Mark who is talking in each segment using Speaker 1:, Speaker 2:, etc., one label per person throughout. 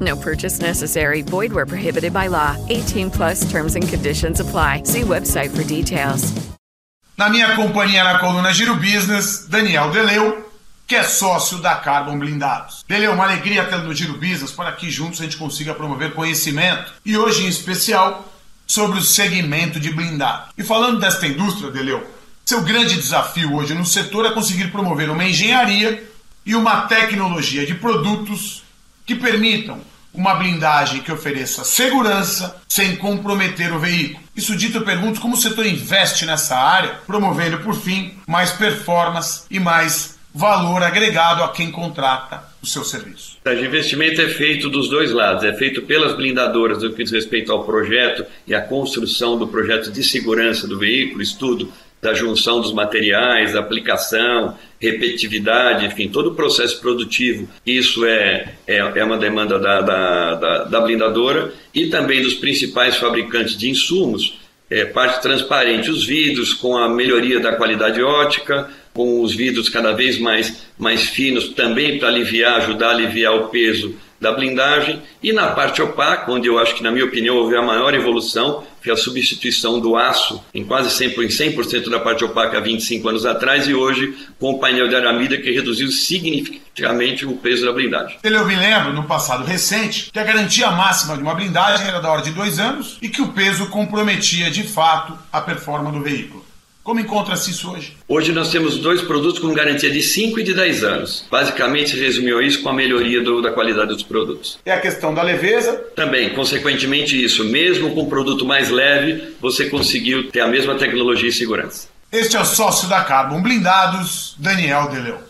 Speaker 1: No purchase necessary. Void where prohibited by law. 18 plus terms and conditions apply. See website for details.
Speaker 2: Na minha companhia na coluna Giro Business, Daniel Deleu, que é sócio da Carbon Blindados. Deleu, uma alegria tê-lo no Giro Business para que juntos a gente consiga promover conhecimento e hoje em especial sobre o segmento de blindado. E falando desta indústria, Deleu, seu grande desafio hoje no setor é conseguir promover uma engenharia e uma tecnologia de produtos que permitam uma blindagem que ofereça segurança sem comprometer o veículo. Isso dito, eu pergunto como o setor investe nessa área, promovendo, por fim, mais performance e mais valor agregado a quem contrata o seu serviço.
Speaker 3: O investimento é feito dos dois lados, é feito pelas blindadoras no que diz respeito ao projeto e à construção do projeto de segurança do veículo, estudo da junção dos materiais, aplicação, repetitividade, enfim, todo o processo produtivo, isso é, é, é uma demanda da, da, da, da, blindadora e também dos principais fabricantes de insumos, é, parte transparente, os vidros com a melhoria da qualidade ótica, com os vidros cada vez mais, mais finos, também para aliviar, ajudar a aliviar o peso da blindagem, e na parte opaca, onde eu acho que, na minha opinião, houve a maior evolução, foi a substituição do aço em quase 100%, em 100% da parte opaca há 25 anos atrás, e hoje com o painel de aramida que reduziu significativamente o peso da blindagem.
Speaker 2: Eu me lembro, no passado recente, que a garantia máxima de uma blindagem era da ordem de dois anos e que o peso comprometia de fato a performance do veículo. Como encontra-se isso hoje?
Speaker 3: Hoje nós temos dois produtos com garantia de 5 e de 10 anos. Basicamente se resumiu isso com a melhoria do, da qualidade dos produtos.
Speaker 2: É a questão da leveza?
Speaker 3: Também, consequentemente isso. Mesmo com um produto mais leve, você conseguiu ter a mesma tecnologia e segurança.
Speaker 2: Este é o sócio da Carbon Blindados, Daniel Deleu.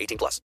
Speaker 4: 18 plus.